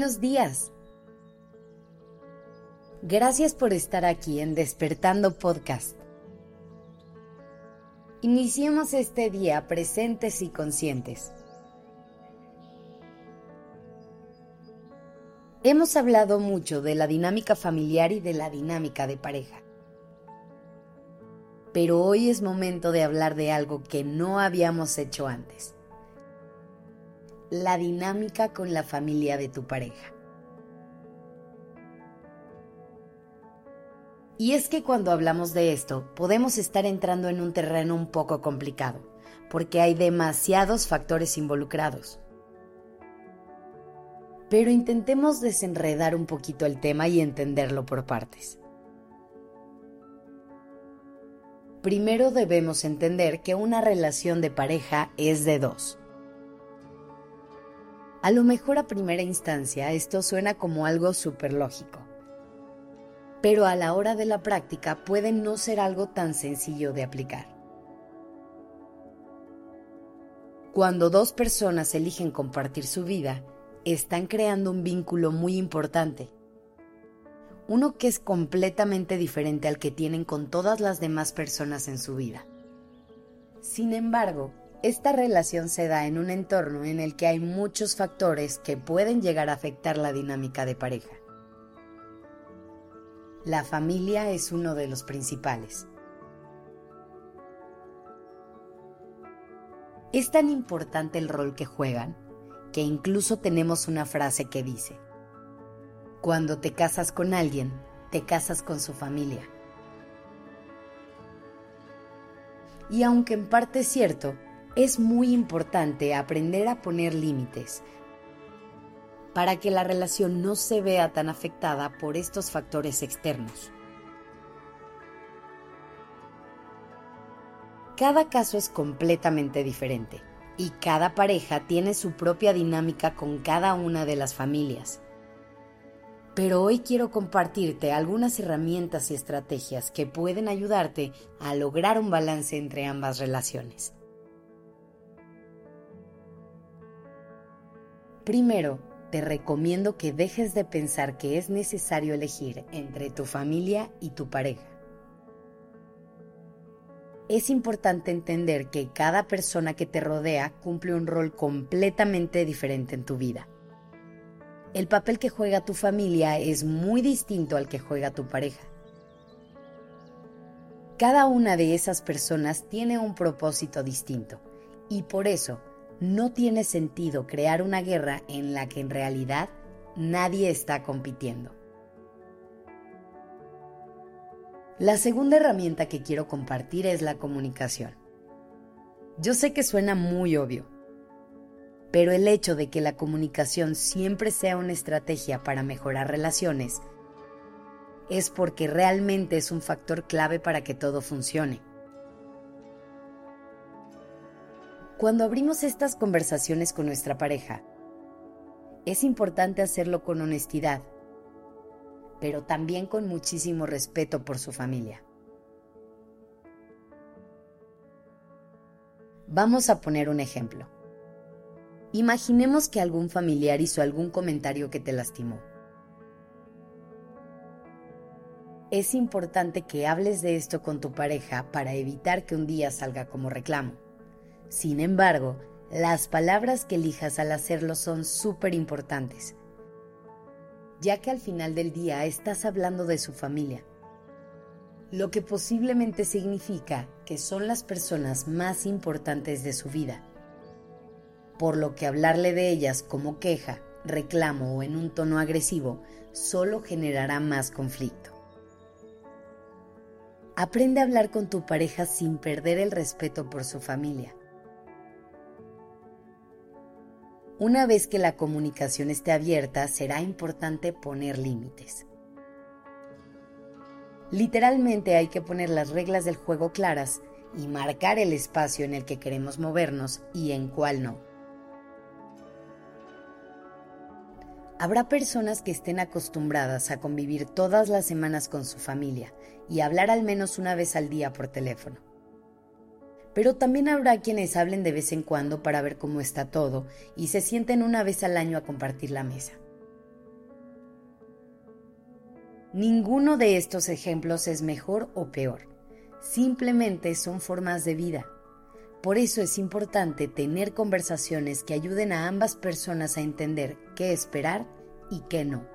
buenos días. Gracias por estar aquí en Despertando Podcast. Iniciemos este día presentes y conscientes. Hemos hablado mucho de la dinámica familiar y de la dinámica de pareja. Pero hoy es momento de hablar de algo que no habíamos hecho antes la dinámica con la familia de tu pareja. Y es que cuando hablamos de esto, podemos estar entrando en un terreno un poco complicado, porque hay demasiados factores involucrados. Pero intentemos desenredar un poquito el tema y entenderlo por partes. Primero debemos entender que una relación de pareja es de dos. A lo mejor a primera instancia esto suena como algo súper lógico, pero a la hora de la práctica puede no ser algo tan sencillo de aplicar. Cuando dos personas eligen compartir su vida, están creando un vínculo muy importante. Uno que es completamente diferente al que tienen con todas las demás personas en su vida. Sin embargo, esta relación se da en un entorno en el que hay muchos factores que pueden llegar a afectar la dinámica de pareja. La familia es uno de los principales. Es tan importante el rol que juegan que incluso tenemos una frase que dice, cuando te casas con alguien, te casas con su familia. Y aunque en parte es cierto, es muy importante aprender a poner límites para que la relación no se vea tan afectada por estos factores externos. Cada caso es completamente diferente y cada pareja tiene su propia dinámica con cada una de las familias. Pero hoy quiero compartirte algunas herramientas y estrategias que pueden ayudarte a lograr un balance entre ambas relaciones. Primero, te recomiendo que dejes de pensar que es necesario elegir entre tu familia y tu pareja. Es importante entender que cada persona que te rodea cumple un rol completamente diferente en tu vida. El papel que juega tu familia es muy distinto al que juega tu pareja. Cada una de esas personas tiene un propósito distinto y por eso no tiene sentido crear una guerra en la que en realidad nadie está compitiendo. La segunda herramienta que quiero compartir es la comunicación. Yo sé que suena muy obvio, pero el hecho de que la comunicación siempre sea una estrategia para mejorar relaciones es porque realmente es un factor clave para que todo funcione. Cuando abrimos estas conversaciones con nuestra pareja, es importante hacerlo con honestidad, pero también con muchísimo respeto por su familia. Vamos a poner un ejemplo. Imaginemos que algún familiar hizo algún comentario que te lastimó. Es importante que hables de esto con tu pareja para evitar que un día salga como reclamo. Sin embargo, las palabras que elijas al hacerlo son súper importantes, ya que al final del día estás hablando de su familia, lo que posiblemente significa que son las personas más importantes de su vida, por lo que hablarle de ellas como queja, reclamo o en un tono agresivo solo generará más conflicto. Aprende a hablar con tu pareja sin perder el respeto por su familia Una vez que la comunicación esté abierta, será importante poner límites. Literalmente hay que poner las reglas del juego claras y marcar el espacio en el que queremos movernos y en cuál no. Habrá personas que estén acostumbradas a convivir todas las semanas con su familia y hablar al menos una vez al día por teléfono pero también habrá quienes hablen de vez en cuando para ver cómo está todo y se sienten una vez al año a compartir la mesa. Ninguno de estos ejemplos es mejor o peor, simplemente son formas de vida. Por eso es importante tener conversaciones que ayuden a ambas personas a entender qué esperar y qué no.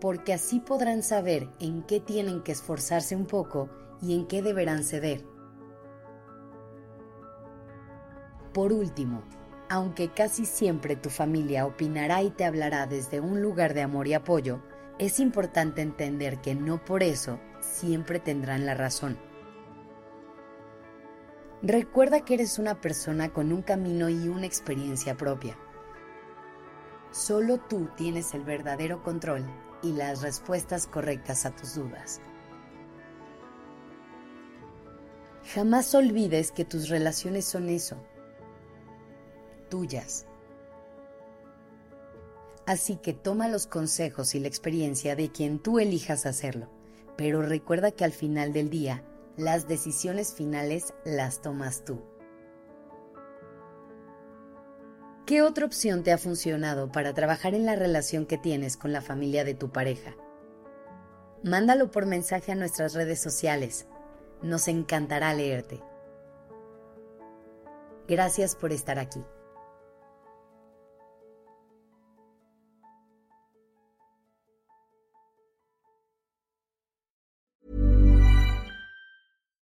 Porque así podrán saber en qué tienen que esforzarse un poco y en qué deberán ceder. Por último, aunque casi siempre tu familia opinará y te hablará desde un lugar de amor y apoyo, es importante entender que no por eso siempre tendrán la razón. Recuerda que eres una persona con un camino y una experiencia propia. Solo tú tienes el verdadero control y las respuestas correctas a tus dudas. Jamás olvides que tus relaciones son eso, tuyas. Así que toma los consejos y la experiencia de quien tú elijas hacerlo, pero recuerda que al final del día, las decisiones finales las tomas tú. ¿Qué otra opción te ha funcionado para trabajar en la relación que tienes con la familia de tu pareja? Mándalo por mensaje a nuestras redes sociales. Nos encantará leerte. Gracias por estar aquí.